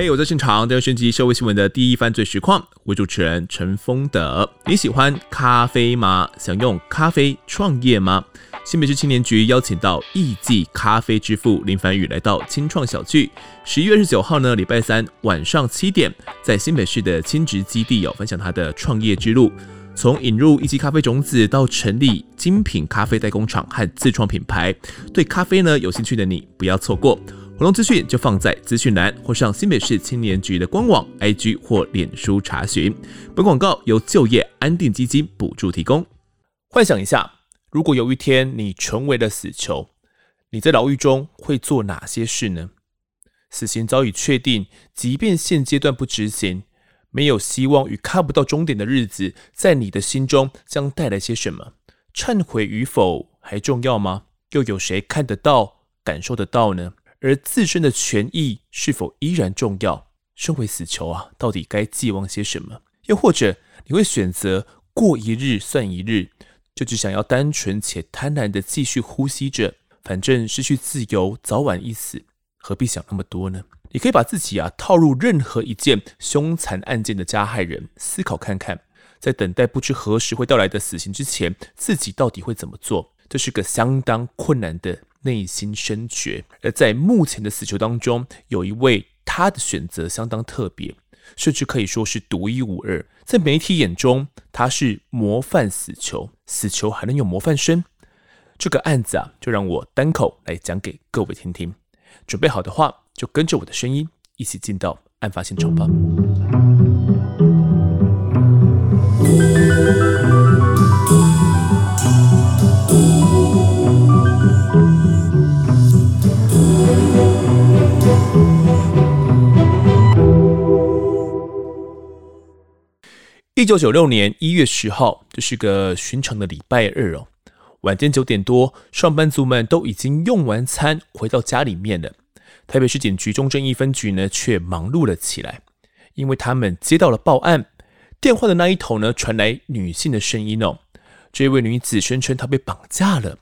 嘿我在现场，带您升级社会新闻的第一犯罪实况。我主持人陈丰德。你喜欢咖啡吗？想用咖啡创业吗？新北市青年局邀请到艺伎咖啡之父林凡宇来到青创小聚。十一月二十九号呢，礼拜三晚上七点，在新北市的青职基地有分享他的创业之路，从引入艺伎咖啡种子到成立精品咖啡代工厂和自创品牌。对咖啡呢有兴趣的你，不要错过。活动资讯就放在资讯栏，或上新北市青年局的官网、IG 或脸书查询。本广告由就业安定基金补助提供。幻想一下，如果有一天你成为了死囚，你在牢狱中会做哪些事呢？死刑早已确定，即便现阶段不执行，没有希望与看不到终点的日子，在你的心中将带来些什么？忏悔与否还重要吗？又有谁看得到、感受得到呢？而自身的权益是否依然重要？身为死囚啊，到底该寄望些什么？又或者你会选择过一日算一日，就只想要单纯且贪婪的继续呼吸着？反正失去自由，早晚一死，何必想那么多呢？你可以把自己啊套入任何一件凶残案件的加害人，思考看看，在等待不知何时会到来的死刑之前，自己到底会怎么做？这是个相当困难的。内心深觉，而在目前的死囚当中，有一位他的选择相当特别，甚至可以说是独一无二。在媒体眼中，他是模范死囚，死囚还能有模范生？这个案子啊，就让我单口来讲给各位听听。准备好的话，就跟着我的声音一起进到案发现场吧。一九九六年一月十号，这是个寻常的礼拜日哦。晚间九点多，上班族们都已经用完餐，回到家里面了。台北市警局中正一分局呢，却忙碌了起来，因为他们接到了报案，电话的那一头呢，传来女性的声音哦。这位女子声称她被绑架了，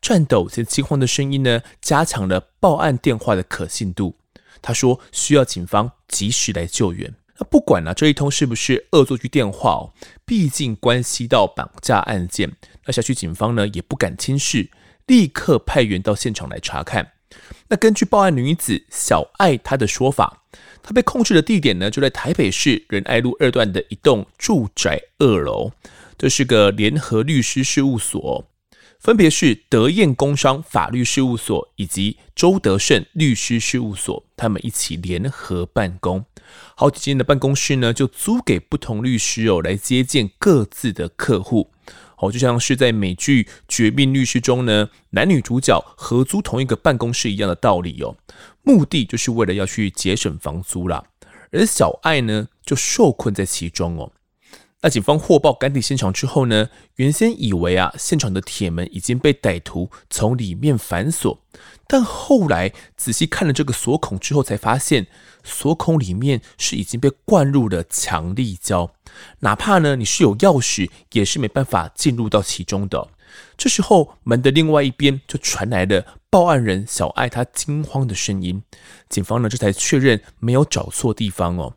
颤抖且惊慌的声音呢，加强了报案电话的可信度。她说需要警方及时来救援。那不管呢、啊，这一通是不是恶作剧电话哦，毕竟关系到绑架案件，那辖区警方呢也不敢轻视，立刻派员到现场来查看。那根据报案女子小爱她的说法，她被控制的地点呢就在台北市仁爱路二段的一栋住宅二楼，这是个联合律师事务所。分别是德燕工商法律事务所以及周德胜律师事务所，他们一起联合办公，好几间的办公室呢，就租给不同律师哦来接见各自的客户，哦，就像是在美剧《绝命律师》中呢，男女主角合租同一个办公室一样的道理哦，目的就是为了要去节省房租啦，而小爱呢，就受困在其中哦。那警方获报赶抵现场之后呢，原先以为啊，现场的铁门已经被歹徒从里面反锁，但后来仔细看了这个锁孔之后，才发现锁孔里面是已经被灌入了强力胶，哪怕呢你是有钥匙，也是没办法进入到其中的。这时候门的另外一边就传来了报案人小爱她惊慌的声音，警方呢这才确认没有找错地方哦。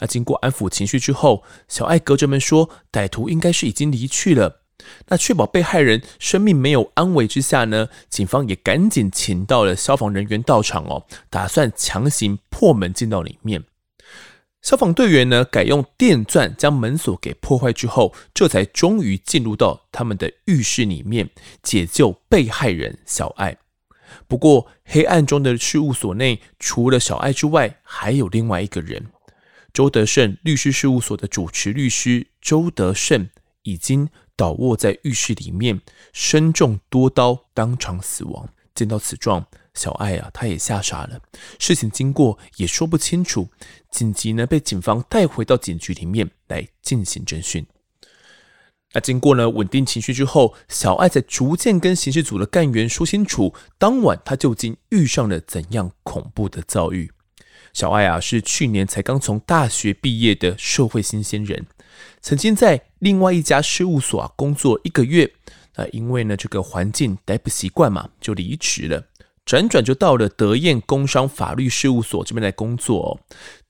那经过安抚情绪之后，小艾隔着门说：“歹徒应该是已经离去了。”那确保被害人生命没有安危之下呢，警方也赶紧请到了消防人员到场哦，打算强行破门进到里面。消防队员呢，改用电钻将门锁给破坏之后，这才终于进入到他们的浴室里面解救被害人小艾。不过，黑暗中的事务所内，除了小艾之外，还有另外一个人。周德胜律师事务所的主持律师周德胜已经倒卧在浴室里面，身中多刀，当场死亡。见到此状，小爱啊，他也吓傻了。事情经过也说不清楚，紧急呢被警方带回到警局里面来进行侦讯。那经过呢稳定情绪之后，小爱在逐渐跟刑事组的干员说清楚，当晚他究竟遇上了怎样恐怖的遭遇。小爱啊，是去年才刚从大学毕业的社会新鲜人，曾经在另外一家事务所啊工作一个月，那因为呢这个环境待不习惯嘛，就离职了。辗转就到了德燕工商法律事务所这边来工作哦。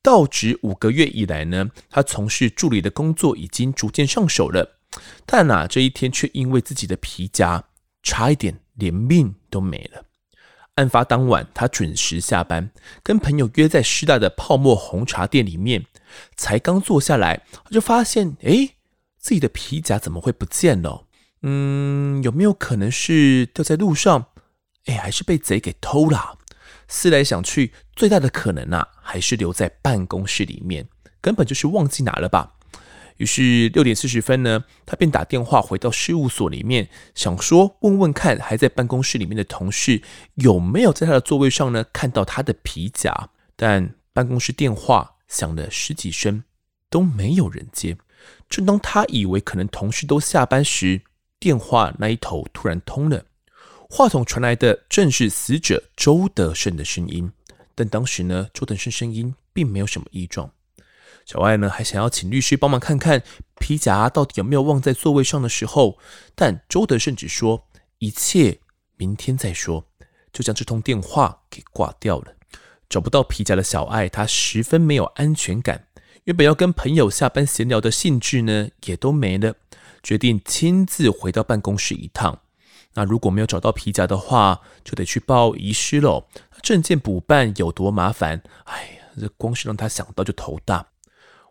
到职五个月以来呢，他从事助理的工作已经逐渐上手了，但呐、啊，这一天却因为自己的皮夹，差一点连命都没了。案发当晚，他准时下班，跟朋友约在师大的泡沫红茶店里面，才刚坐下来，他就发现，哎，自己的皮夹怎么会不见了？嗯，有没有可能是掉在路上？哎，还是被贼给偷了？思来想去，最大的可能啊，还是留在办公室里面，根本就是忘记拿了吧。于是六点四十分呢，他便打电话回到事务所里面，想说问问看还在办公室里面的同事有没有在他的座位上呢看到他的皮夹。但办公室电话响了十几声，都没有人接。正当他以为可能同事都下班时，电话那一头突然通了，话筒传来的正是死者周德胜的声音。但当时呢，周德胜声音并没有什么异状。小艾呢，还想要请律师帮忙看看皮夹到底有没有忘在座位上的时候，但周德胜只说一切明天再说，就将这通电话给挂掉了。找不到皮夹的小艾，他十分没有安全感。原本要跟朋友下班闲聊的兴致呢，也都没了。决定亲自回到办公室一趟。那如果没有找到皮夹的话，就得去报遗失喽。证件补办有多麻烦？哎呀，这光是让他想到就头大。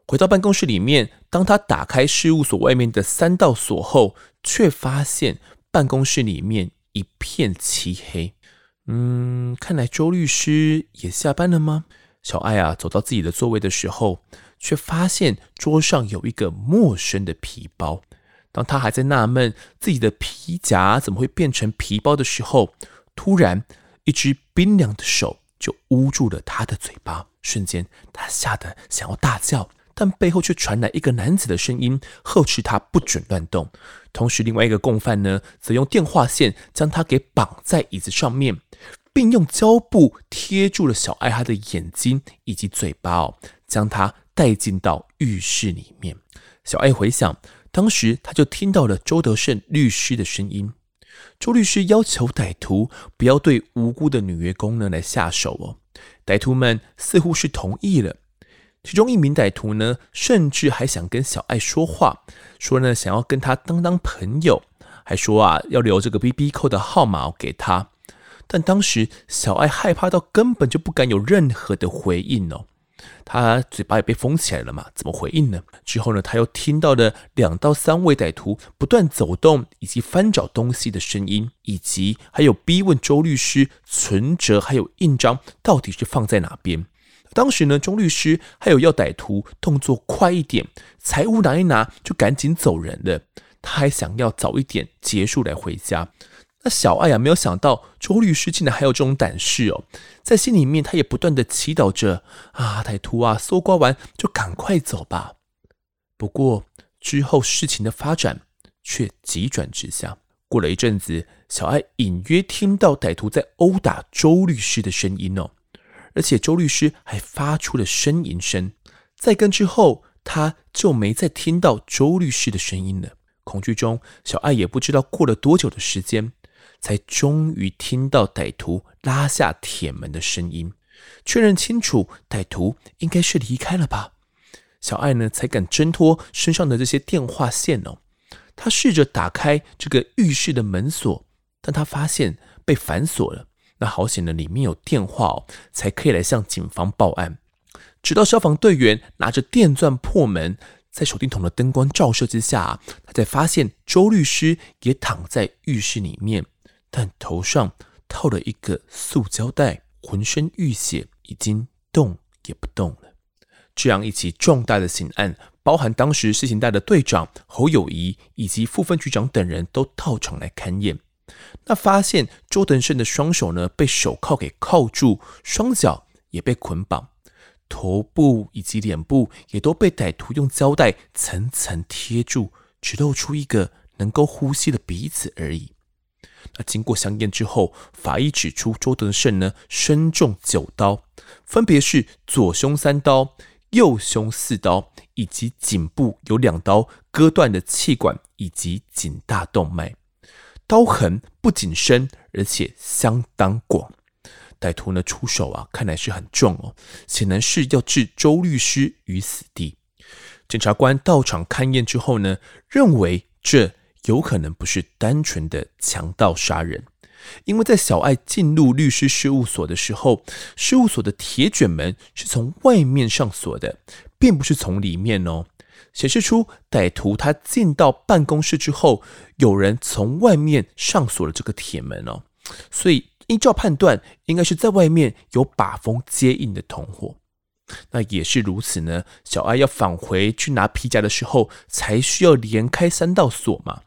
回到办公室里面，当他打开事务所外面的三道锁后，却发现办公室里面一片漆黑。嗯，看来周律师也下班了吗？小艾啊，走到自己的座位的时候，却发现桌上有一个陌生的皮包。当他还在纳闷自己的皮夹怎么会变成皮包的时候，突然一只冰凉的手就捂住了他的嘴巴，瞬间他吓得想要大叫。但背后却传来一个男子的声音，呵斥他不准乱动。同时，另外一个共犯呢，则用电话线将他给绑在椅子上面，并用胶布贴住了小艾他的眼睛以及嘴巴哦，将他带进到浴室里面。小艾回想，当时他就听到了周德胜律师的声音。周律师要求歹徒不要对无辜的女员工呢来下手哦。歹徒们似乎是同意了。其中一名歹徒呢，甚至还想跟小艾说话，说呢想要跟他当当朋友，还说啊要留这个 BB 扣的号码给他。但当时小艾害怕到根本就不敢有任何的回应哦，他嘴巴也被封起来了嘛，怎么回应呢？之后呢，他又听到了两到三位歹徒不断走动以及翻找东西的声音，以及还有逼问周律师存折还有印章到底是放在哪边。当时呢，钟律师还有要歹徒动作快一点，财物拿一拿就赶紧走人了。他还想要早一点结束来回家。那小艾啊，没有想到周律师竟然还有这种胆识哦，在心里面他也不断的祈祷着啊，歹徒啊，搜刮完就赶快走吧。不过之后事情的发展却急转直下。过了一阵子，小艾隐约听到歹徒在殴打周律师的声音哦。而且周律师还发出了呻吟声，在跟之后，他就没再听到周律师的声音了。恐惧中，小艾也不知道过了多久的时间，才终于听到歹徒拉下铁门的声音，确认清楚歹徒应该是离开了吧。小艾呢，才敢挣脱身上的这些电话线哦。他试着打开这个浴室的门锁，但他发现被反锁了。那好险呢，里面有电话哦，才可以来向警方报案。直到消防队员拿着电钻破门，在手电筒的灯光照射之下，他才发现周律师也躺在浴室里面，但头上套了一个塑胶袋，浑身浴血，已经动也不动了。这样一起重大的刑案，包含当时事情带的队长侯友谊以及副分局长等人都到场来勘验。那发现周德胜的双手呢，被手铐给铐住，双脚也被捆绑，头部以及脸部也都被歹徒用胶带层层贴住，只露出一个能够呼吸的鼻子而已。那经过相验之后，法医指出周德胜呢身中九刀，分别是左胸三刀、右胸四刀，以及颈部有两刀割断的气管以及颈大动脉。刀痕不仅深，而且相当广。歹徒呢出手啊，看来是很重哦，显然是要置周律师于死地。检察官到场勘验之后呢，认为这有可能不是单纯的强盗杀人，因为在小爱进入律师事务所的时候，事务所的铁卷门是从外面上锁的，并不是从里面哦。显示出歹徒他进到办公室之后，有人从外面上锁了这个铁门哦，所以依照判断，应该是在外面有把风接应的同伙。那也是如此呢，小爱要返回去拿皮夹的时候，才需要连开三道锁嘛。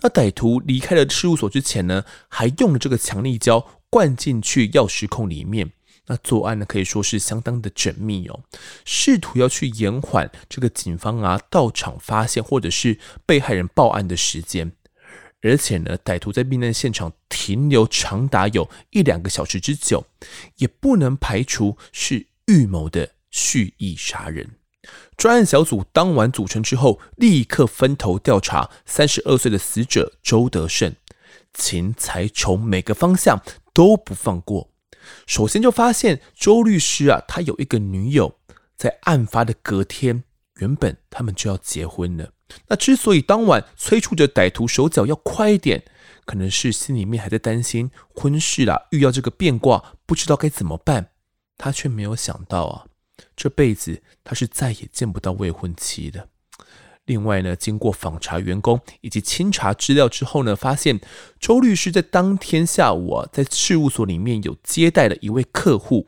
那歹徒离开了事务所之前呢，还用了这个强力胶灌进去钥匙孔里面。那作案呢，可以说是相当的缜密哦，试图要去延缓这个警方啊到场发现或者是被害人报案的时间，而且呢，歹徒在命案现场停留长达有一两个小时之久，也不能排除是预谋的蓄意杀人。专案小组当晚组成之后，立刻分头调查三十二岁的死者周德胜，钱财从每个方向都不放过。首先就发现周律师啊，他有一个女友，在案发的隔天，原本他们就要结婚了。那之所以当晚催促着歹徒手脚要快一点，可能是心里面还在担心婚事啦，遇到这个变卦，不知道该怎么办。他却没有想到啊，这辈子他是再也见不到未婚妻的。另外呢，经过访查员工以及清查资料之后呢，发现周律师在当天下午啊，在事务所里面有接待了一位客户。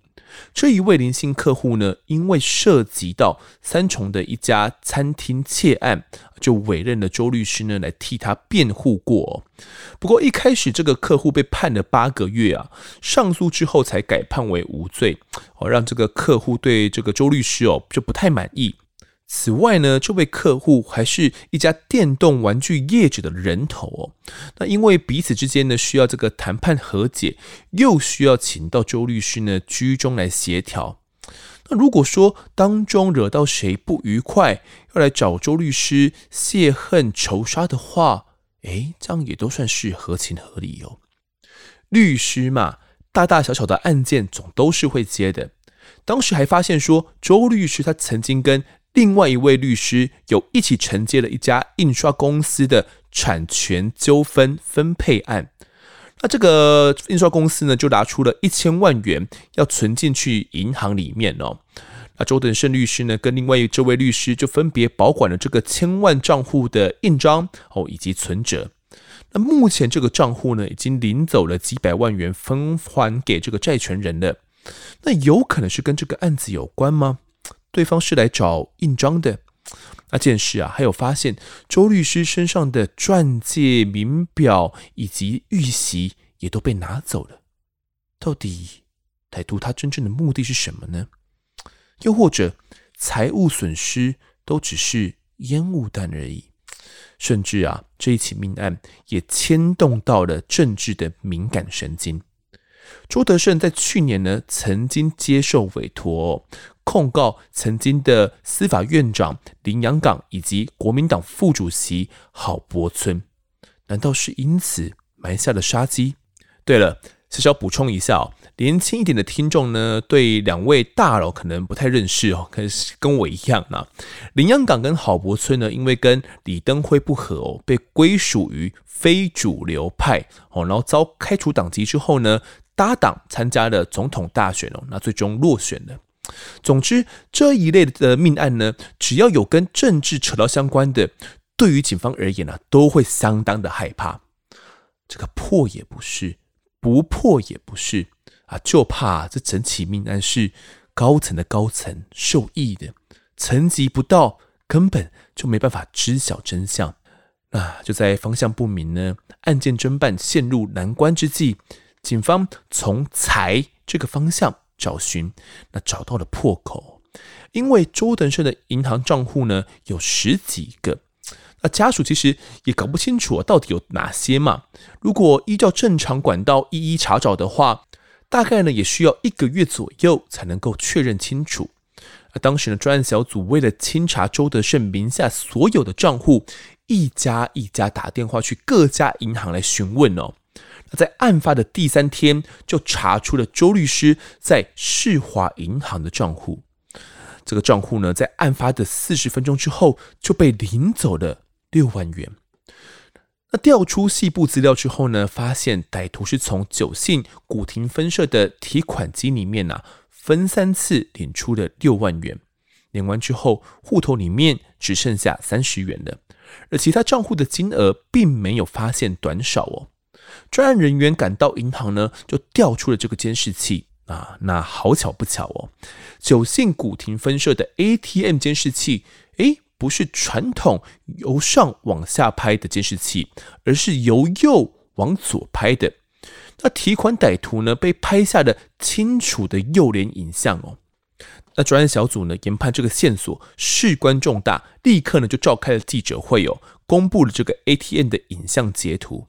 这一位林姓客户呢，因为涉及到三重的一家餐厅窃案，就委任了周律师呢来替他辩护过。不过一开始这个客户被判了八个月啊，上诉之后才改判为无罪，哦，让这个客户对这个周律师哦就不太满意。此外呢，这位客户还是一家电动玩具业者的人头哦。那因为彼此之间呢需要这个谈判和解，又需要请到周律师呢居中来协调。那如果说当中惹到谁不愉快，要来找周律师泄恨仇杀的话，诶，这样也都算是合情合理哦。律师嘛，大大小小的案件总都是会接的。当时还发现说，周律师他曾经跟另外一位律师有一起承接了一家印刷公司的产权纠纷分配案，那这个印刷公司呢，就拿出了一千万元要存进去银行里面哦。那周德胜律师呢，跟另外这位律师就分别保管了这个千万账户的印章哦，以及存折。那目前这个账户呢，已经领走了几百万元，分还给这个债权人了。那有可能是跟这个案子有关吗？对方是来找印章的，那件事啊，还有发现周律师身上的钻戒、名表以及玉玺也都被拿走了。到底歹徒他真正的目的是什么呢？又或者财物损失都只是烟雾弹而已？甚至啊，这一起命案也牵动到了政治的敏感神经。朱德胜在去年呢，曾经接受委托。控告曾经的司法院长林洋港以及国民党副主席郝柏村，难道是因此埋下了杀机？对了，小小补充一下，年轻一点的听众呢，对两位大佬可能不太认识哦，可是跟我一样呢。林洋港跟郝柏村呢，因为跟李登辉不合哦，被归属于非主流派哦，然后遭开除党籍之后呢，搭档参加了总统大选哦，那最终落选了。总之，这一类的命案呢，只要有跟政治扯到相关的，对于警方而言呢、啊，都会相当的害怕。这个破也不是，不破也不是啊，就怕这整起命案是高层的高层受益的，层级不到，根本就没办法知晓真相。啊，就在方向不明呢，案件侦办陷入难关之际，警方从财这个方向。找寻，那找到了破口，因为周德胜的银行账户呢有十几个，那家属其实也搞不清楚到底有哪些嘛。如果依照正常管道一一查找的话，大概呢也需要一个月左右才能够确认清楚。那当时呢专案小组为了清查周德胜名下所有的账户，一家一家打电话去各家银行来询问哦。在案发的第三天，就查出了周律师在世华银行的账户。这个账户呢，在案发的四十分钟之后就被领走了六万元。那调出细部资料之后呢，发现歹徒是从九信古亭分社的提款机里面啊，分三次领出了六万元。领完之后，户头里面只剩下三十元了，而其他账户的金额并没有发现短少哦。专案人员赶到银行呢，就调出了这个监视器啊。那好巧不巧哦，九信古亭分社的 ATM 监视器，诶，不是传统由上往下拍的监视器，而是由右往左拍的。那提款歹徒呢，被拍下了清楚的右脸影像哦。那专案小组呢，研判这个线索事关重大，立刻呢就召开了记者会哦，公布了这个 ATM 的影像截图。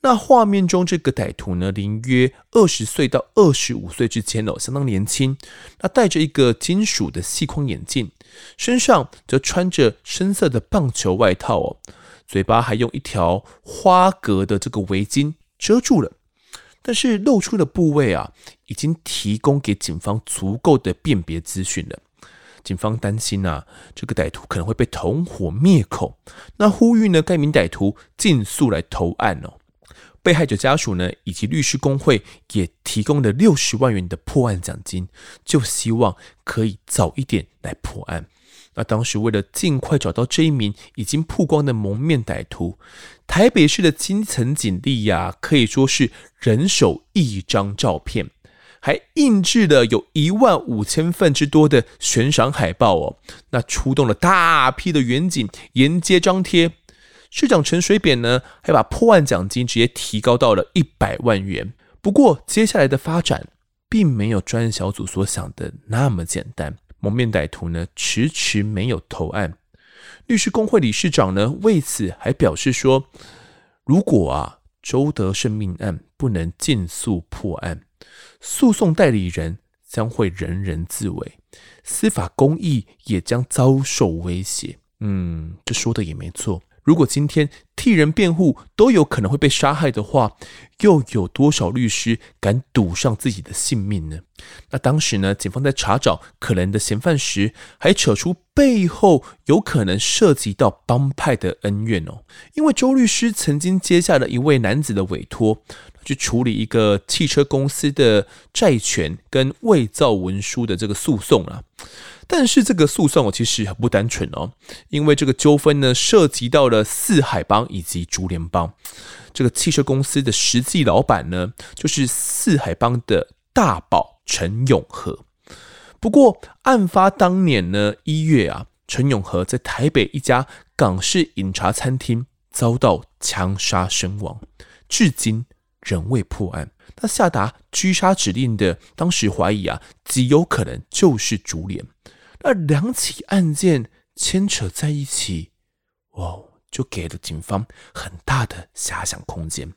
那画面中这个歹徒呢，龄约二十岁到二十五岁之间哦，相当年轻。那戴着一个金属的细框眼镜，身上则穿着深色的棒球外套哦，嘴巴还用一条花格的这个围巾遮住了。但是露出的部位啊，已经提供给警方足够的辨别资讯了。警方担心啊，这个歹徒可能会被同伙灭口，那呼吁呢，该名歹徒尽速来投案哦。被害者家属呢，以及律师公会也提供了六十万元的破案奖金，就希望可以早一点来破案。那当时为了尽快找到这一名已经曝光的蒙面歹徒，台北市的基层警力呀、可以说是人手一张照片，还印制了有一万五千份之多的悬赏海报哦。那出动了大批的员警沿街张贴。市长陈水扁呢，还把破案奖金直接提高到了一百万元。不过，接下来的发展并没有专案小组所想的那么简单。蒙面歹徒呢，迟迟没有投案。律师公会理事长呢，为此还表示说，如果啊，周德胜命案不能尽速破案，诉讼代理人将会人人自危，司法公义也将遭受威胁。嗯，这说的也没错。如果今天替人辩护都有可能会被杀害的话，又有多少律师敢赌上自己的性命呢？那当时呢，警方在查找可能的嫌犯时，还扯出背后有可能涉及到帮派的恩怨哦。因为周律师曾经接下了一位男子的委托，去处理一个汽车公司的债权跟伪造文书的这个诉讼啊。但是这个诉讼我，其实很不单纯哦，因为这个纠纷呢，涉及到了四海帮以及竹联帮。这个汽车公司的实际老板呢，就是四海帮的大宝陈永和。不过，案发当年呢，一月啊，陈永和在台北一家港式饮茶餐厅遭到枪杀身亡，至今仍未破案。他下达狙杀指令的，当时怀疑啊，极有可能就是竹联。那两起案件牵扯在一起，哦，就给了警方很大的遐想空间。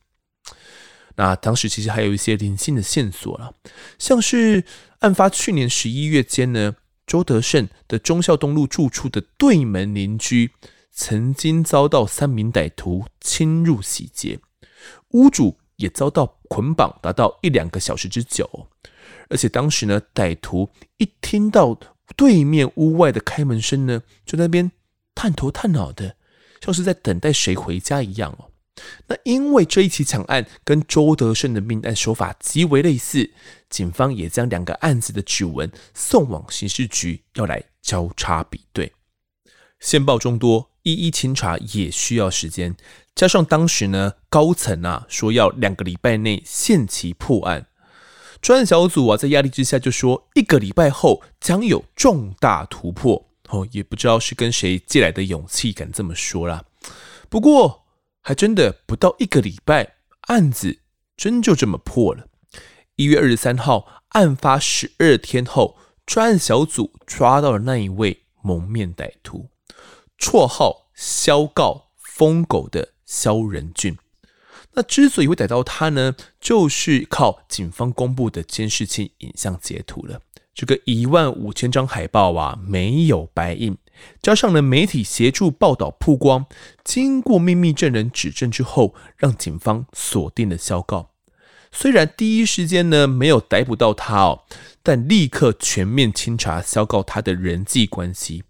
那当时其实还有一些零星的线索了，像是案发去年十一月间呢，周德胜的忠孝东路住处的对门邻居，曾经遭到三名歹徒侵入洗劫，屋主也遭到捆绑达到一两个小时之久，而且当时呢，歹徒一听到。对面屋外的开门声呢，就那边探头探脑的，像是在等待谁回家一样哦。那因为这一起抢案跟周德胜的命案手法极为类似，警方也将两个案子的指纹送往刑事局，要来交叉比对。线报众多，一一清查也需要时间，加上当时呢高层啊说要两个礼拜内限期破案。专案小组啊，在压力之下就说一个礼拜后将有重大突破哦，也不知道是跟谁借来的勇气，敢这么说啦。不过还真的不到一个礼拜，案子真就这么破了。一月二十三号，案发十二天后，专案小组抓到了那一位蒙面歹徒，绰号“萧告疯狗”的萧仁俊。那之所以会逮到他呢，就是靠警方公布的监视器影像截图了。这个一万五千张海报啊，没有白印，加上了媒体协助报道曝光，经过秘密证人指证之后，让警方锁定了肖告。虽然第一时间呢没有逮捕到他哦，但立刻全面清查肖告他的人际关系。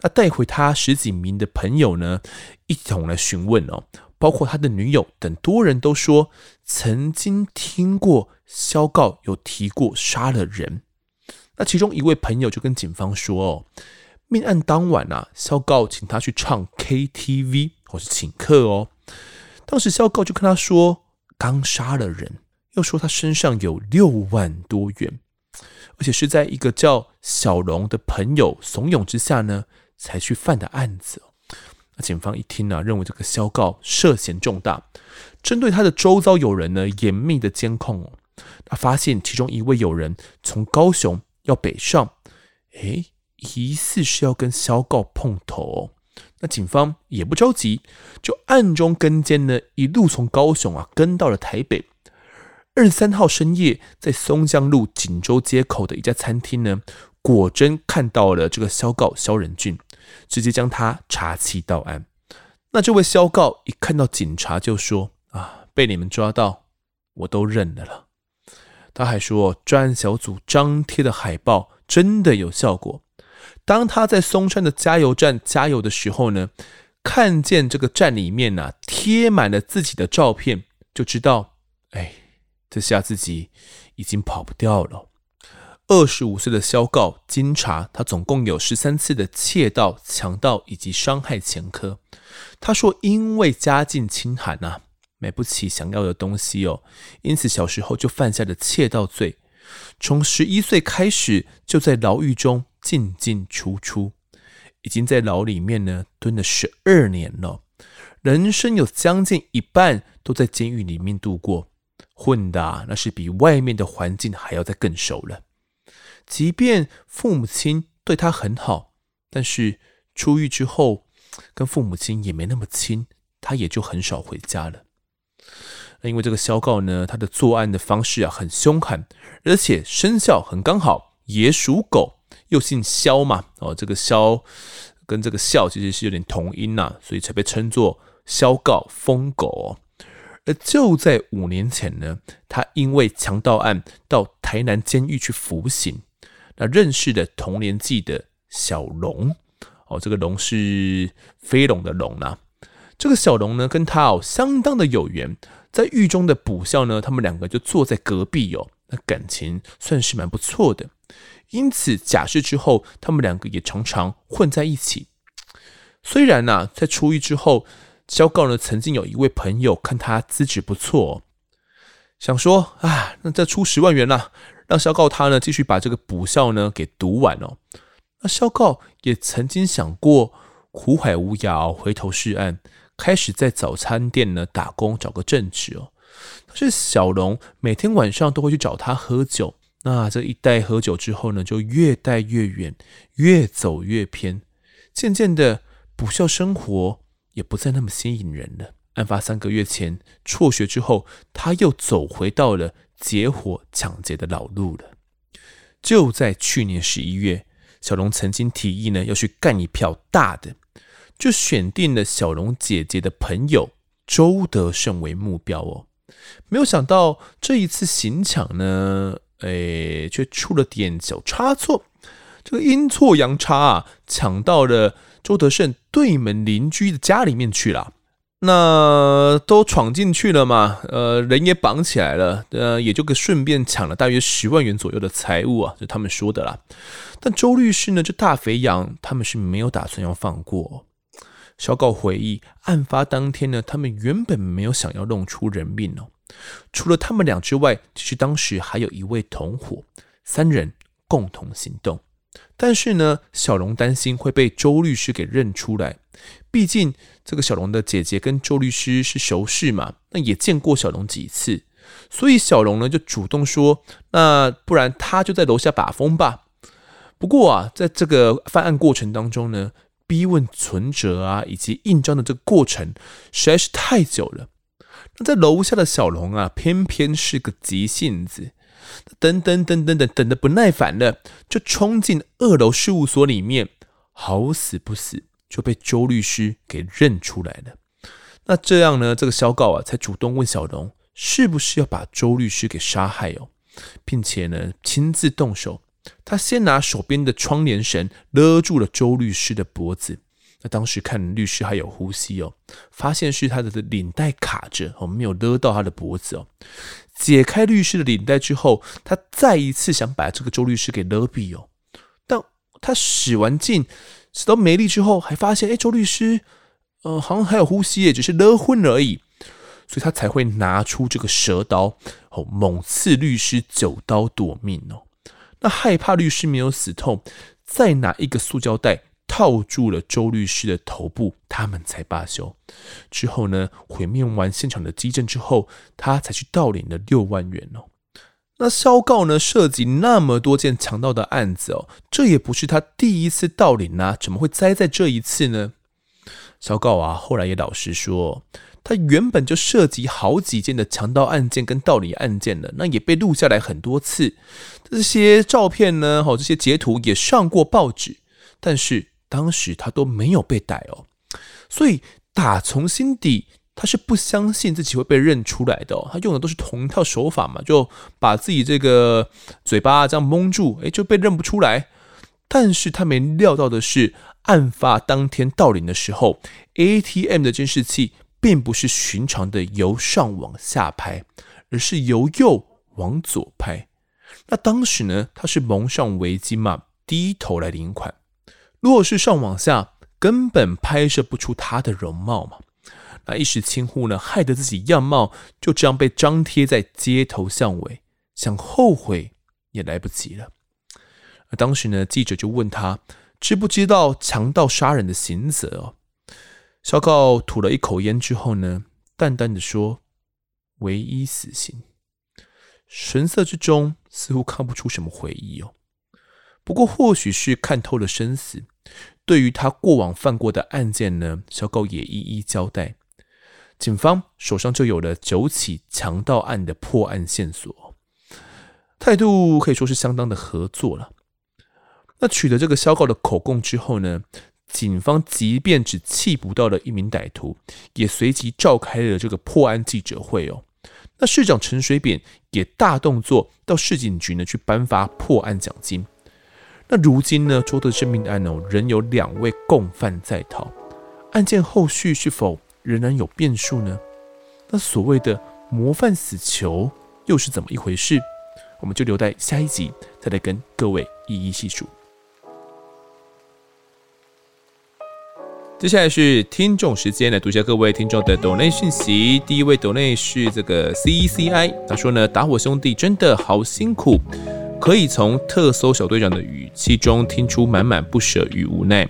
那带回他十几名的朋友呢，一同来询问哦，包括他的女友等多人都说曾经听过肖告有提过杀了人。那其中一位朋友就跟警方说哦，命案当晚啊，肖告请他去唱 KTV 或是请客哦。当时肖告就跟他说刚杀了人，又说他身上有六万多元，而且是在一个叫小龙的朋友怂恿之下呢，才去犯的案子。那警方一听啊，认为这个萧告涉嫌重大，针对他的周遭友人呢，严密的监控哦。他发现其中一位友人从高雄。要北上，诶，疑似是要跟萧告碰头哦。那警方也不着急，就暗中跟监呢，一路从高雄啊跟到了台北。二十三号深夜，在松江路锦州街口的一家餐厅呢，果真看到了这个萧告萧仁俊，直接将他查缉到案。那这位萧告一看到警察就说：“啊，被你们抓到，我都认了了。”他还说，专案小组张贴的海报真的有效果。当他在松山的加油站加油的时候呢，看见这个站里面啊贴满了自己的照片，就知道，哎，这下自己已经跑不掉了。二十五岁的肖告，经查他总共有十三次的窃盗、强盗以及伤害前科。他说，因为家境清寒呐、啊。买不起想要的东西哦，因此小时候就犯下了窃盗罪。从十一岁开始就在牢狱中进进出出，已经在牢里面呢蹲了十二年了。人生有将近一半都在监狱里面度过，混的啊，那是比外面的环境还要再更熟了。即便父母亲对他很好，但是出狱之后跟父母亲也没那么亲，他也就很少回家了。那因为这个萧告呢，他的作案的方式啊很凶悍，而且生肖很刚好，也属狗，又姓萧嘛，哦，这个萧跟这个肖其实是有点同音呐、所以才被称作萧告疯狗、哦。而就在五年前呢，他因为强盗案到台南监狱去服刑，那认识的同年纪的小龙，哦，这个龙是飞龙的龙呐、这个小龙呢，跟他哦相当的有缘，在狱中的补校呢，他们两个就坐在隔壁哦，那感情算是蛮不错的。因此假释之后，他们两个也常常混在一起。虽然呢、啊，在出狱之后，萧告呢曾经有一位朋友看他资质不错、想说啊，那再出十万元啦，让萧告他呢继续把这个补校呢给读完哦。那萧告也曾经想过苦海无涯，回头是岸。开始在早餐店呢打工，找个正职哦。但是小龙每天晚上都会去找他喝酒，那这一带喝酒之后呢，就越带越远，越走越偏。渐渐的，补校生活也不再那么吸引人了。案发三个月前辍学之后，他又走回到了劫火抢劫的老路了。就在去年十一月，小龙曾经提议呢，要去干一票大的。就选定了小龙姐姐的朋友周德胜为目标哦，没有想到这一次行抢呢，诶，却出了点小差错。这个阴错阳差啊，抢到了周德胜对门邻居的家里面去了。那都闯进去了嘛，呃，人也绑起来了，呃，也就个顺便抢了大约十万元左右的财物啊，就他们说的啦。但周律师呢，这大肥羊他们是没有打算要放过。萧告回忆，案发当天呢，他们原本没有想要弄出人命哦。除了他们俩之外，其实当时还有一位同伙，三人共同行动。但是呢，小龙担心会被周律师给认出来，毕竟这个小龙的姐姐跟周律师是熟识嘛，那也见过小龙几次，所以小龙呢就主动说：“那不然他就在楼下把风吧。”不过啊，在这个犯案过程当中呢。逼问存折啊，以及印章的这个过程实在是太久了。那在楼下的小龙啊，偏偏是个急性子，等等等等等，等的不耐烦了，就冲进二楼事务所里面，好死不死就被周律师给认出来了。那这样呢，这个小告啊，才主动问小龙是不是要把周律师给杀害哦，并且呢亲自动手。他先拿手边的窗帘绳勒住了周律师的脖子。那当时看律师还有呼吸哦，发现是他的领带卡着哦，没有勒到他的脖子哦。解开律师的领带之后，他再一次想把这个周律师给勒毙哦。但他使完劲，死到没力之后，还发现哎，周律师呃好像还有呼吸耶，只是勒昏而已。所以他才会拿出这个蛇刀哦，猛刺律师九刀夺命哦。那害怕律师没有死透，再拿一个塑胶袋套住了周律师的头部，他们才罢休。之后呢，毁灭完现场的激震之后，他才去盗领了六万元哦。那萧告呢，涉及那么多件强盗的案子哦，这也不是他第一次盗领啊，怎么会栽在这一次呢？萧告啊，后来也老实说。他原本就涉及好几件的强盗案件跟盗领案件了，那也被录下来很多次。这些照片呢，好，这些截图也上过报纸，但是当时他都没有被逮哦。所以打从心底他是不相信自己会被认出来的。他用的都是同一套手法嘛，就把自己这个嘴巴这样蒙住，诶，就被认不出来。但是他没料到的是，案发当天盗领的时候，ATM 的监视器。并不是寻常的由上往下拍，而是由右往左拍。那当时呢，他是蒙上围巾嘛，低头来领款。如果是上往下，根本拍摄不出他的容貌嘛。那一时轻忽呢，害得自己样貌就这样被张贴在街头巷尾，想后悔也来不及了。那当时呢，记者就问他，知不知道强盗杀人的刑责哦？小告吐了一口烟之后呢，淡淡的说：“唯一死刑。”神色之中似乎看不出什么悔意哦。不过或许是看透了生死，对于他过往犯过的案件呢，小狗也一一交代。警方手上就有了九起强盗案的破案线索，态度可以说是相当的合作了。那取得这个萧告的口供之后呢，警方即便只缉不到了一名歹徒，也随即召开了这个破案记者会哦。那市长陈水扁也大动作到市警局呢去颁发破案奖金。那如今呢，周德正命案哦，仍有两位共犯在逃，案件后续是否仍然有变数呢？那所谓的模范死囚又是怎么一回事？我们就留待下一集再来跟各位一一细数。接下来是听众时间，来读下各位听众的抖内讯息。第一位抖内是这个 C E C I，他说呢，打火兄弟真的好辛苦，可以从特搜小队长的语气中听出满满不舍与无奈。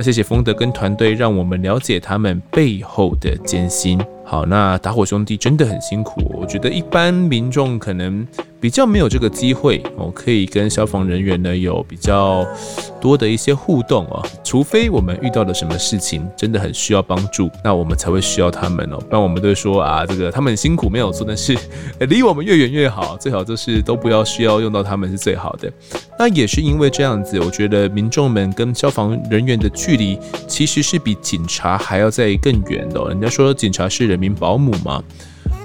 那谢谢丰德跟团队，让我们了解他们背后的艰辛。好，那打火兄弟真的很辛苦，我觉得一般民众可能。比较没有这个机会哦，可以跟消防人员呢有比较多的一些互动哦。除非我们遇到了什么事情真的很需要帮助，那我们才会需要他们哦。不然我们都会说啊，这个他们很辛苦没有错，但是 离我们越远越好，最好就是都不要需要用到他们是最好的。那也是因为这样子，我觉得民众们跟消防人员的距离其实是比警察还要再更远的。人家说警察是人民保姆嘛，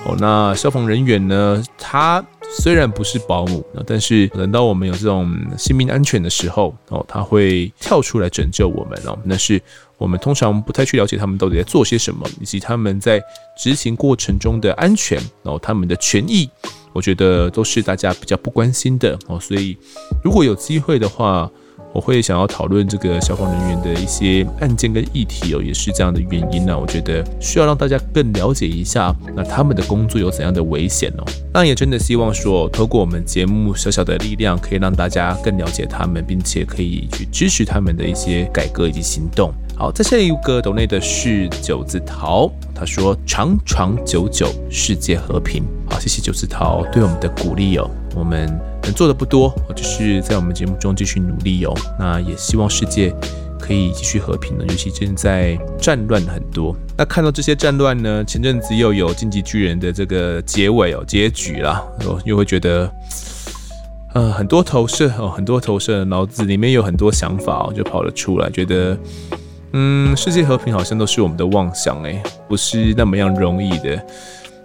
哦，那消防人员呢，他。虽然不是保姆，但是等到我们有这种性命安全的时候哦，他会跳出来拯救我们哦。那是我们通常不太去了解他们到底在做些什么，以及他们在执行过程中的安全然后，他们的权益，我觉得都是大家比较不关心的哦。所以如果有机会的话，我会想要讨论这个消防人员的一些案件跟议题哦，也是这样的原因呢。我觉得需要让大家更了解一下，那他们的工作有怎样的危险哦。那也真的希望说，透过我们节目小小的力量，可以让大家更了解他们，并且可以去支持他们的一些改革以及行动。好，再下一个抖内的是九字桃，他说长长久久，世界和平。好，谢谢九字桃对我们的鼓励哦，我们。能做的不多，我就是在我们节目中继续努力哦。那也希望世界可以继续和平呢，尤其现在战乱很多。那看到这些战乱呢，前阵子又有《进击巨人》的这个结尾哦，结局啦，又会觉得，呃，很多投射哦，很多投射，脑子里面有很多想法哦，就跑了出来，觉得，嗯，世界和平好像都是我们的妄想诶，不是那么样容易的。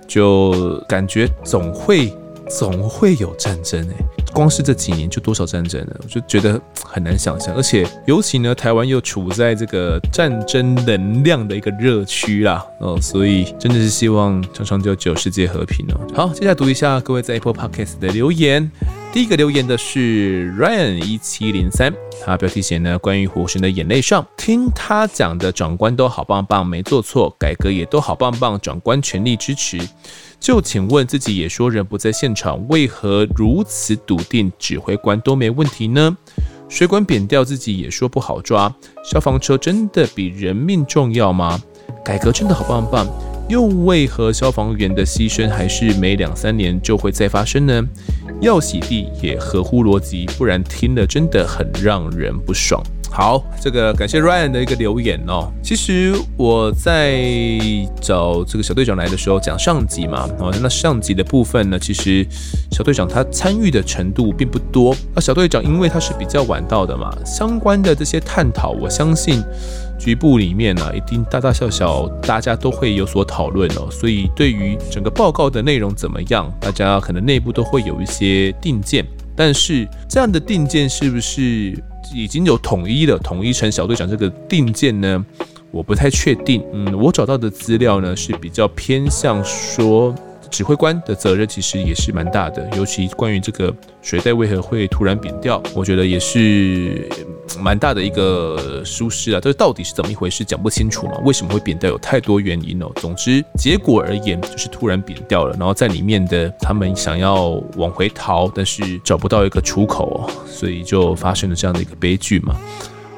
就感觉总会总会有战争哎。光是这几年就多少战争了，我就觉得很难想象。而且尤其呢，台湾又处在这个战争能量的一个热区啦，哦，所以真的是希望长长久久，世界和平哦。好，接下来读一下各位在 Apple Podcast 的留言。第一个留言的是 Ryan 一七零三，他标题写呢，关于《火神的眼泪》上，听他讲的长官都好棒棒，没做错，改革也都好棒棒，长官全力支持。就请问自己也说人不在现场，为何如此笃定指挥官都没问题呢？水管扁掉自己也说不好抓，消防车真的比人命重要吗？改革真的好棒棒。又为何消防员的牺牲还是每两三年就会再发生呢？要洗地也合乎逻辑，不然听了真的很让人不爽。好，这个感谢 Ryan 的一个留言哦。其实我在找这个小队长来的时候讲上级嘛，哦，那上级的部分呢，其实小队长他参与的程度并不多。那小队长因为他是比较晚到的嘛，相关的这些探讨，我相信。局部里面呢、一定大大小小大家都会有所讨论哦，所以对于整个报告的内容怎么样，大家可能内部都会有一些定见。但是这样的定见是不是已经有统一了，统一成小队长这个定见呢？我不太确定。嗯，我找到的资料呢是比较偏向说。指挥官的责任其实也是蛮大的，尤其关于这个水带为何会突然扁掉，我觉得也是蛮大的一个舒适啊。这到底是怎么一回事，讲不清楚嘛？为什么会扁掉？有太多原因哦。总之，结果而言就是突然扁掉了，然后在里面的他们想要往回逃，但是找不到一个出口哦，所以就发生了这样的一个悲剧嘛。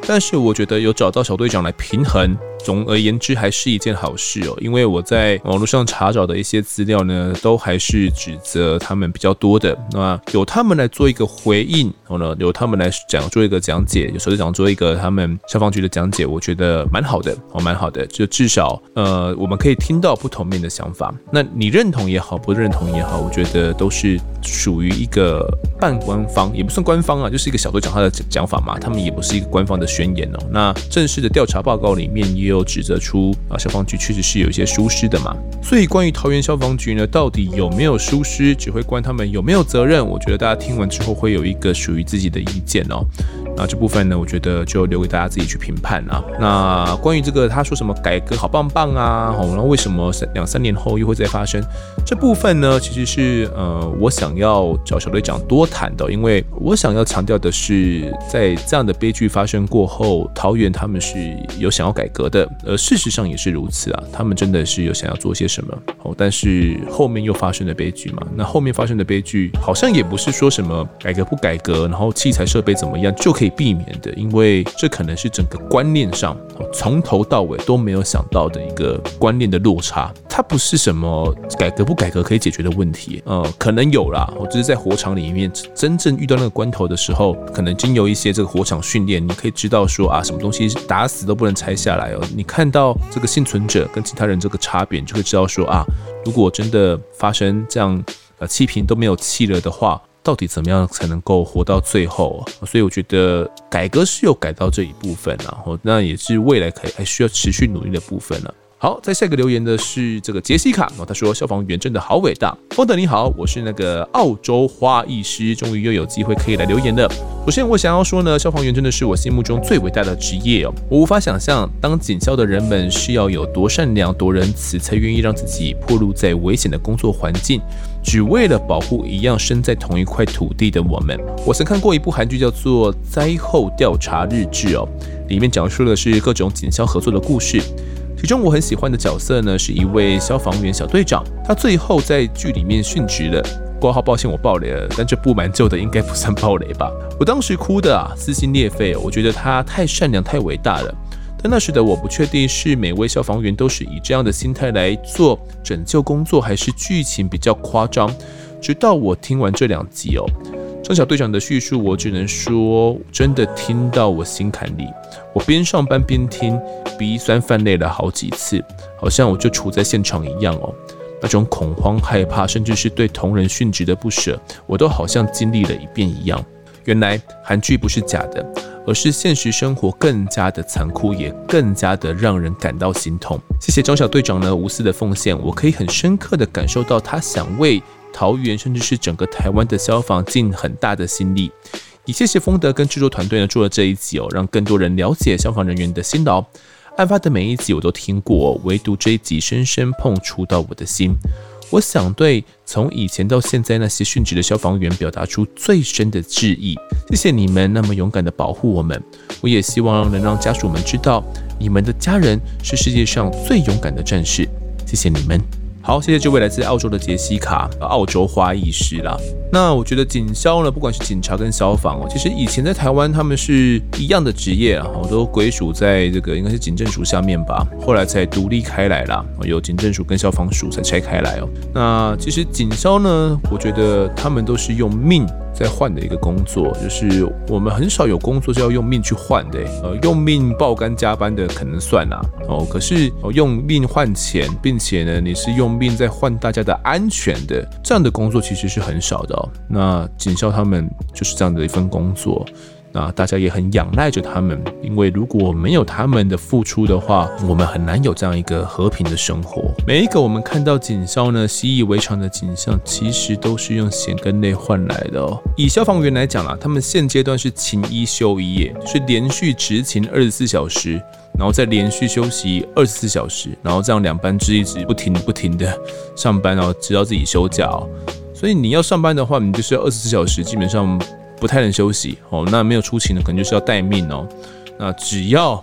但是我觉得有找到小队长来平衡。总而言之，还是一件好事哦。因为我在网络上查找的一些资料呢，都还是指责他们比较多的。那由他们来做一个回应，然后呢，由他们来讲做一个讲解，有时候讲做一个他们消防局的讲解，我觉得蛮好的哦，蛮好的。就至少呃，我们可以听到不同面的想法。那你认同也好，不认同也好，我觉得都是属于一个半官方，也不算官方啊，就是一个小队长他的讲法嘛。他们也不是一个官方的宣言哦。那正式的调查报告里面也有指责出啊，消防局确实是有一些疏失的嘛。所以关于桃园消防局呢，到底有没有疏失，指挥官他们有没有责任？我觉得大家听完之后会有一个属于自己的意见哦。那这部分呢，我觉得就留给大家自己去评判啊。那关于这个他说什么改革好棒棒啊，然后为什么三两三年后又会再发生？这部分呢，其实是呃我想要找小队长多谈的，因为我想要强调的是，在这样的悲剧发生过后，桃园他们是有想要改革的。呃，事实上也是如此啊，他们真的是有想要做些什么哦，但是后面又发生了悲剧嘛。那后面发生的悲剧好像也不是说什么改革不改革，然后器材设备怎么样就可可以避免的，因为这可能是整个观念上从头到尾都没有想到的一个观念的落差。它不是什么改革不改革可以解决的问题，呃，可能有啦，我只是在火场里面真正遇到那个关头的时候，可能经由一些这个火场训练，你可以知道说啊，什么东西打死都不能拆下来哦，你。看到这个幸存者跟其他人这个差别，你就会知道说啊，如果真的发生这样呃气瓶都没有气了的话，到底怎么样才能够活到最后？所以我觉得改革是有改到这一部分，然后那也是未来可以还需要持续努力的部分了。好，在下一个留言的是这个杰西卡，他说消防员真的好伟大。风德你好，我是那个澳洲花艺师，终于又有机会可以来留言了。首先我想要说呢，消防员真的是我心目中最伟大的职业哦。我无法想象当警校的人们是要有多善良、多仁慈，才愿意让自己暴露在危险的工作环境，只为了保护一样身在同一块土地的我们。我曾看过一部韩剧叫做《灾后调查日志》哦，里面讲述的是各种警消合作的故事。其中我很喜欢的角色呢，是一位消防员小队长，他最后在剧里面殉职了。挂号抱歉，我爆雷了，但这部蛮旧的，应该不算爆雷吧？我当时哭的啊，撕心裂肺，我觉得他太善良、太伟大了。但那时的我不确定是每位消防员都是以这样的心态来做拯救工作，还是剧情比较夸张。直到我听完这两集哦。张小队长的叙述，我只能说，真的听到我心坎里。我边上班边听，鼻酸泛泪了好几次，好像我就处在现场一样哦。那种恐慌、害怕，甚至是对同仁殉职的不舍，我都好像经历了一遍一样。原来韩剧不是假的，而是现实生活更加的残酷，也更加的让人感到心痛。谢谢张小队长呢无私的奉献，我可以很深刻的感受到他想为桃园甚至是整个台湾的消防尽很大的心力。也谢谢丰德跟制作团队呢做了这一集哦，让更多人了解消防人员的辛劳。案发的每一集我都听过，唯独这一集深深碰触到我的心。我想对从以前到现在那些殉职的消防员表达出最深的致意。谢谢你们那么勇敢的保护我们，我也希望能让家属们知道，你们的家人是世界上最勇敢的战士。谢谢你们。好，谢谢这位来自澳洲的杰西卡，澳洲花艺师啦。那我觉得警消呢，不管是警察跟消防哦，其实以前在台湾他们是一样的职业啊，我都归属在这个应该是警政署下面吧，后来才独立开来啦，有警政署跟消防署才拆开来哦。那其实警消呢，我觉得他们都是用命。在换的一个工作，就是我们很少有工作是要用命去换的，呃，用命爆肝加班的可能算啦，哦，可是用命换钱，并且呢，你是用命在换大家的安全的，这样的工作其实是很少的哦。那警校他们就是这样的一份工作。那大家也很仰赖着他们，因为如果没有他们的付出的话，我们很难有这样一个和平的生活。每一个我们看到警消呢习以为常的景象，其实都是用血跟泪换来的哦。以消防员来讲啦，他们现阶段是勤一休一，耶，是连续执勤二十四小时，然后再连续休息二十四小时，然后这样两班制一直不停不停的上班哦，直到自己休假哦。所以你要上班的话，你就是要二十四小时，基本上。不太能休息哦，那没有出勤的可能就是要待命哦。那只要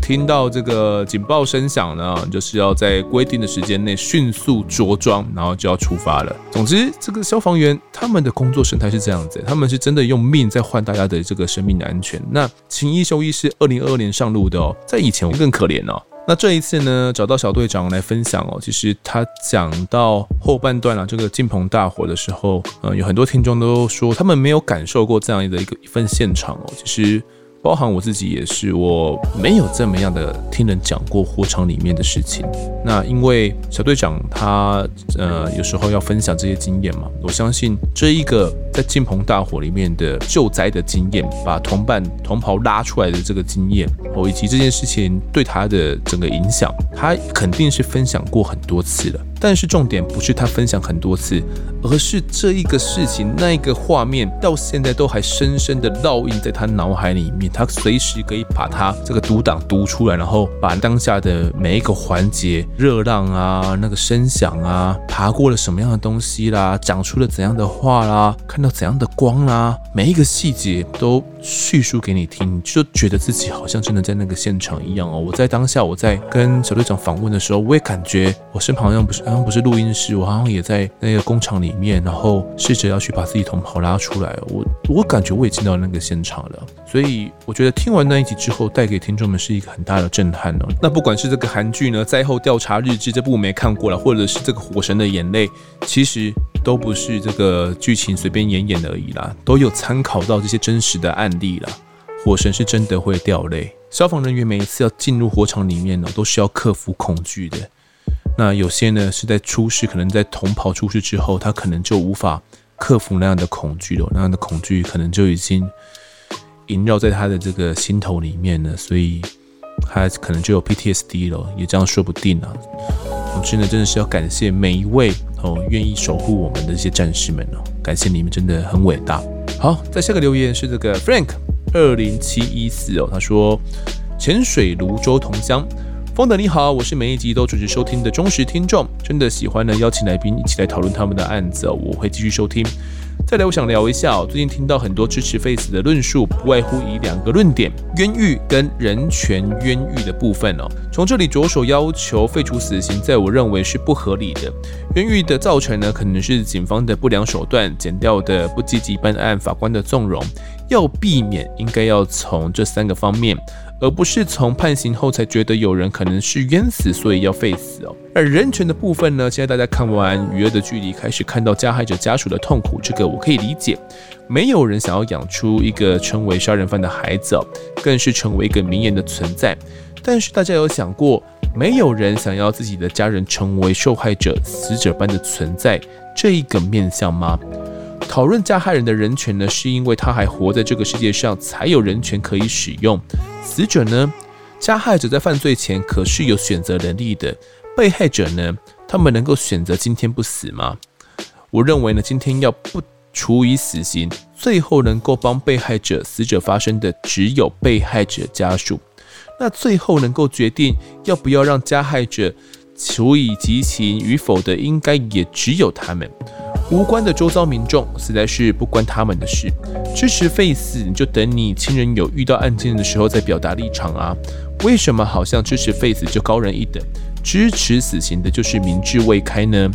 听到这个警报声响呢，就是要在规定的时间内迅速着装，然后就要出发了。总之，这个消防员他们的工作生态是这样子，他们是真的用命在换大家的这个生命的安全。那勤一休一是二零二二年上路的哦，在以前更可怜哦。那这一次呢，找到小队长来分享哦。其实他讲到后半段啊，这个敬鹏大火的时候，嗯，有很多听众都说他们没有感受过这样的一个一份现场哦。其实。包含我自己也是，我没有这么样的听人讲过火场里面的事情。那因为小队长他呃有时候要分享这些经验嘛，我相信这一个在敬鹏大火里面的救灾的经验，把同伴同袍拉出来的这个经验，哦，以及这件事情对他的整个影响，他肯定是分享过很多次了。但是重点不是他分享很多次，而是这一个事情那一个画面到现在都还深深的烙印在他脑海里面。他随时可以把他这个读档读出来，然后把当下的每一个环节，热浪啊，那个声响啊，爬过了什么样的东西啦，讲出了怎样的话啦，看到怎样的光啦，每一个细节都叙述给你听，你就觉得自己好像真的在那个现场一样哦。我在当下我在跟小队长访问的时候，我也感觉我身旁好像不是。好像不是录音室，我好像也在那个工厂里面，然后试着要去把自己同袍拉出来。我我感觉我也进到那个现场了，所以我觉得听完那一集之后，带给听众们是一个很大的震撼哦。那不管是这个韩剧呢，《灾后调查日志》这部我没看过了，或者是这个《火神的眼泪》，其实都不是这个剧情随便演演而已啦，都有参考到这些真实的案例啦。火神是真的会掉泪，消防人员每一次要进入火场里面呢，都是要克服恐惧的。那有些呢是在出事，可能在同袍出事之后，他可能就无法克服那样的恐惧了，那样的恐惧可能就已经萦绕在他的这个心头里面了，所以他可能就有 PTSD 了，也这样说不定啊。总之呢，真的是要感谢每一位哦愿意守护我们的这些战士们哦，感谢你们真的很伟大。好，在下个留言是这个 Frank 二零七一四哦，他说潜水泸州同乡。丰德你好，我是每一集都准时收听的忠实听众，真的喜欢呢，邀请来宾一起来讨论他们的案子，我会继续收听。再来，我想聊一下，最近听到很多支持废死的论述，不外乎以两个论点：冤狱跟人权冤狱的部分哦。从这里着手要求废除死刑，在我认为是不合理的。冤狱的造成呢，可能是警方的不良手段，检调的不积极办案，法官的纵容。要避免，应该要从这三个方面。而不是从判刑后才觉得有人可能是冤死，所以要废死哦。而人权的部分呢？现在大家看完《与恶的距离》，开始看到加害者家属的痛苦，这个我可以理解。没有人想要养出一个成为杀人犯的孩子哦，更是成为一个名言的存在。但是大家有想过，没有人想要自己的家人成为受害者、死者般的存在，这一个面相吗？讨论加害人的人权呢，是因为他还活在这个世界上，才有人权可以使用。死者呢，加害者在犯罪前可是有选择能力的，被害者呢，他们能够选择今天不死吗？我认为呢，今天要不处以死刑，最后能够帮被害者、死者发声的只有被害者家属。那最后能够决定要不要让加害者处以极刑与否的，应该也只有他们。无关的周遭民众实在是不关他们的事。支持废死，你就等你亲人有遇到案件的时候再表达立场啊。为什么好像支持废死就高人一等，支持死刑的就是民智未开呢？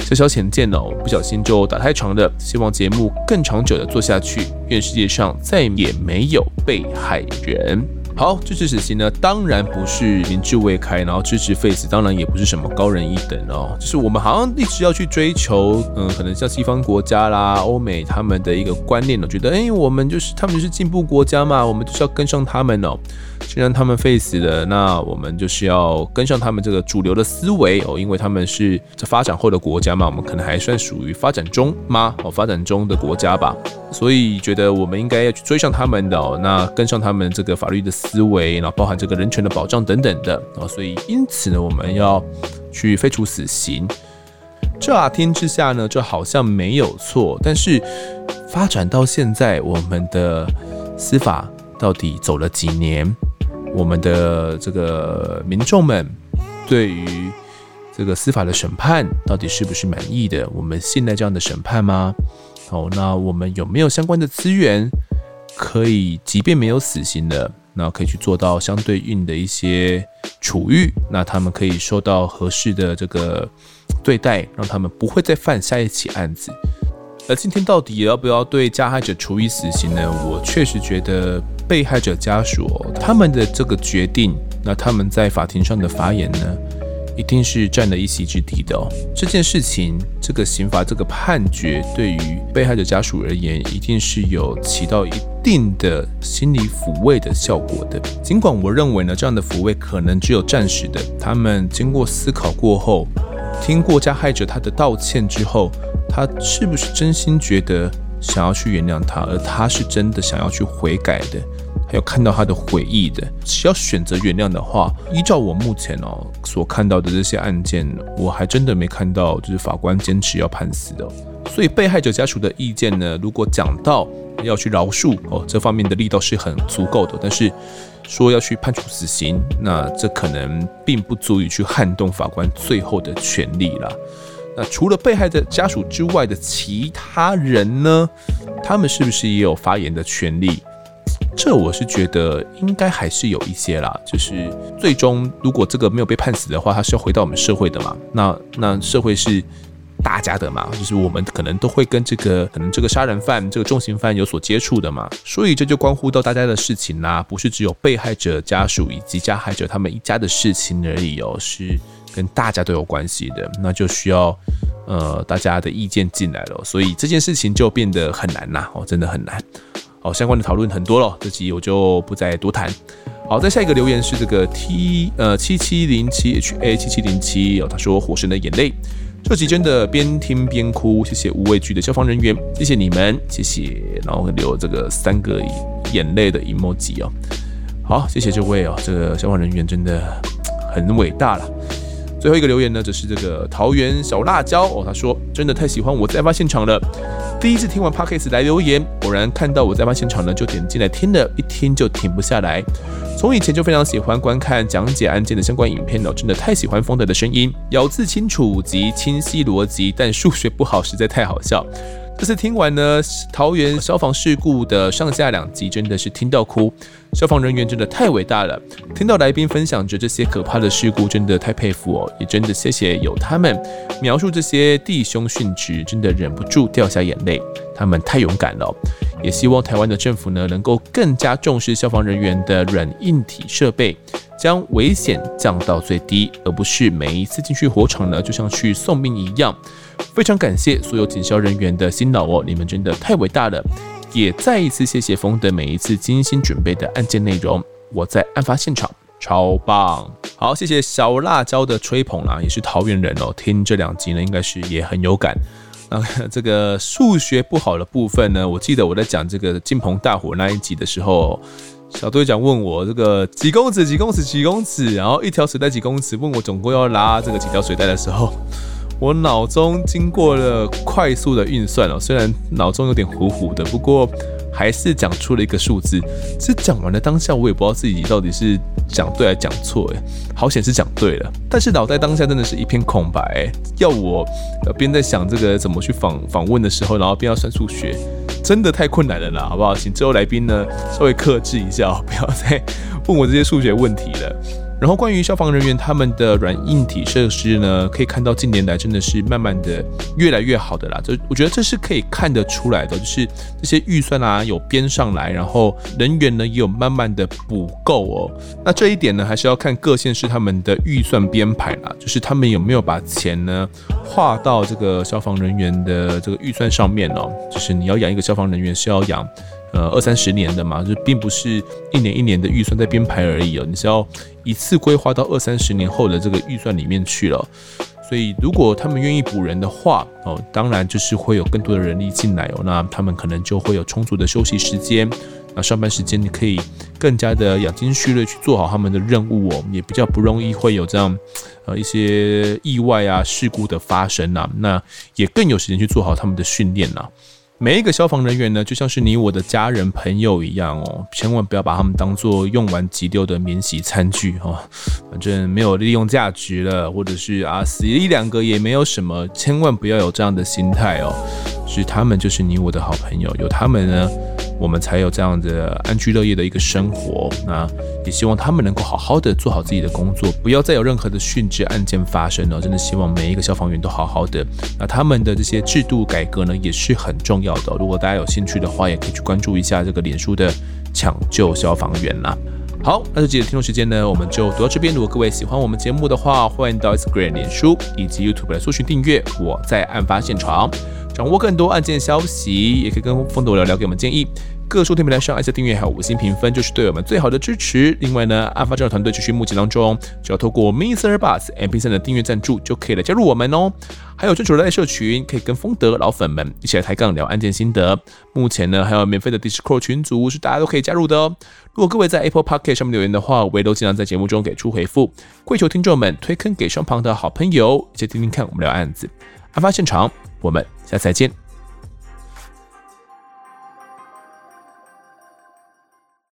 小小浅见哦，不小心就打太长了。希望节目更长久的做下去。愿世界上再也没有被害人。好，支持死刑呢，当然不是民智未开，然后支持废死，当然也不是什么高人一等哦。就是我们好像一直要去追求，嗯，可能像西方国家啦、欧美他们的一个观念呢，觉得哎，我们就是他们就是进步国家嘛，我们就是要跟上他们哦。既然他们废死了，那我们就是要跟上他们这个主流的思维哦，因为他们是这发展后的国家嘛，我们可能还算属于发展中吗？哦，发展中的国家吧，所以觉得我们应该要去追上他们的哦，那跟上他们这个法律的思。维，然后包含这个人权的保障等等的啊，所以因此呢，我们要去废除死刑。乍听之下呢，这好像没有错，但是发展到现在，我们的司法到底走了几年？我们的这个民众们对于这个司法的审判到底是不是满意的？我们信赖这样的审判吗？哦，那我们有没有相关的资源，可以即便没有死刑的？那可以去做到相对应的一些处遇，那他们可以受到合适的这个对待，让他们不会再犯下一起案子。而今天到底要不要对加害者处以死刑呢？我确实觉得被害者家属他们的这个决定，那他们在法庭上的发言呢，一定是占了一席之地的哦。这件事情，这个刑罚，这个判决，对于被害者家属而言，一定是有起到一定的心理抚慰的效果的。尽管我认为呢，这样的抚慰可能只有暂时的。他们经过思考过后，听过加害者他的道歉之后，他是不是真心觉得想要去原谅他，而他是真的想要去悔改的？还有看到他的悔意的，只要选择原谅的话，依照我目前哦所看到的这些案件，我还真的没看到就是法官坚持要判死的。所以被害者家属的意见呢，如果讲到要去饶恕哦，这方面的力道是很足够的，但是说要去判处死刑，那这可能并不足以去撼动法官最后的权利了。那除了被害者家属之外的其他人呢，他们是不是也有发言的权利？这我是觉得应该还是有一些啦，就是最终如果这个没有被判死的话，他是要回到我们社会的嘛。那那社会是大家的嘛，就是我们可能都会跟这个可能这个杀人犯、这个重刑犯有所接触的嘛。所以这就关乎到大家的事情啦，不是只有被害者家属以及加害者他们一家的事情而已哦，是跟大家都有关系的。那就需要呃大家的意见进来了，所以这件事情就变得很难呐，哦，真的很难。好，相关的讨论很多了，这集我就不再多谈。好，再下一个留言是这个 T 呃七七零七 HA 七七零七哦，他说《火神的眼泪》这集真的边听边哭，谢谢无畏惧的消防人员，谢谢你们，谢谢，然后留这个三个眼泪的 emoji 哦。好，谢谢这位哦，这个消防人员真的很伟大了。最后一个留言呢，就是这个桃园小辣椒哦，他说真的太喜欢我在案发现场了，第一次听完 Parkes 来留言，果然看到我在案发现场呢，就点进来听了，一听就停不下来。从以前就非常喜欢观看讲解案件的相关影片哦，真的太喜欢风德的声音，咬字清楚及清晰逻辑，但数学不好实在太好笑。这次听完呢，桃园消防事故的上下两集，真的是听到哭。消防人员真的太伟大了，听到来宾分享着这些可怕的事故，真的太佩服哦。也真的谢谢有他们描述这些弟兄殉职，真的忍不住掉下眼泪。他们太勇敢了，也希望台湾的政府呢，能够更加重视消防人员的软硬体设备。将危险降到最低，而不是每一次进去火场呢，就像去送命一样。非常感谢所有警消人员的辛劳哦，你们真的太伟大了。也再一次谢谢丰德每一次精心准备的案件内容。我在案发现场，超棒。好，谢谢小辣椒的吹捧啦，也是桃园人哦。听这两集呢，应该是也很有感。那，这个数学不好的部分呢，我记得我在讲这个金鹏大火那一集的时候，小队长问我这个几公尺几公尺几公尺，然后一条水带几公尺，问我总共要拉这个几条水带的时候，我脑中经过了快速的运算哦，虽然脑中有点糊糊的，不过。还是讲出了一个数字，这讲完了当下，我也不知道自己到底是讲对还是讲错，哎，好险是讲对了，但是脑袋当下真的是一片空白，要我呃边在想这个怎么去访访问的时候，然后边要算数学，真的太困难了啦，好不好？请之后来宾呢稍微克制一下，不要再 问我这些数学问题了。然后关于消防人员他们的软硬体设施呢，可以看到近年来真的是慢慢的越来越好的啦。这我觉得这是可以看得出来的，就是这些预算啊有编上来，然后人员呢也有慢慢的补够哦。那这一点呢，还是要看各县市他们的预算编排啦，就是他们有没有把钱呢划到这个消防人员的这个预算上面哦。就是你要养一个消防人员是要养。呃，二三十年的嘛，就并不是一年一年的预算在编排而已哦，你是要一次规划到二三十年后的这个预算里面去了。所以，如果他们愿意补人的话，哦，当然就是会有更多的人力进来哦，那他们可能就会有充足的休息时间，那上班时间你可以更加的养精蓄锐去做好他们的任务哦，也比较不容易会有这样呃一些意外啊事故的发生呐，那也更有时间去做好他们的训练呐。每一个消防人员呢，就像是你我的家人朋友一样哦，千万不要把他们当做用完即丢的免洗餐具哦，反正没有利用价值了，或者是啊死一两个也没有什么，千万不要有这样的心态哦，是他们就是你我的好朋友，有他们呢。我们才有这样的安居乐业的一个生活。那也希望他们能够好好的做好自己的工作，不要再有任何的殉职案件发生了。真的希望每一个消防员都好好的。那他们的这些制度改革呢，也是很重要的。如果大家有兴趣的话，也可以去关注一下这个脸书的抢救消防员啦。好，那这集的听众时间呢，我们就读到这边。如果各位喜欢我们节目的话，欢迎到 Instagram、脸书以及 YouTube 来搜寻订阅。我在案发现场。掌握更多案件消息，也可以跟丰德聊聊，给我们建议。各收听平台上按下订阅还有五星评分，就是对我们最好的支持。另外呢，案发侦查团队继续募集当中，只要透过 Mr. Bus MP3 的订阅赞助，就可以来加入我们哦。还有专属的社群，可以跟丰德老粉们一起来抬杠聊案件心得。目前呢，还有免费的 Discord 群组，是大家都可以加入的哦。如果各位在 Apple Podcast 上面留言的话，我也都尽量在节目中给出回复。跪求听众们推坑给双旁的好朋友，一起听听看我们聊案子。案发现场，我们下次再见。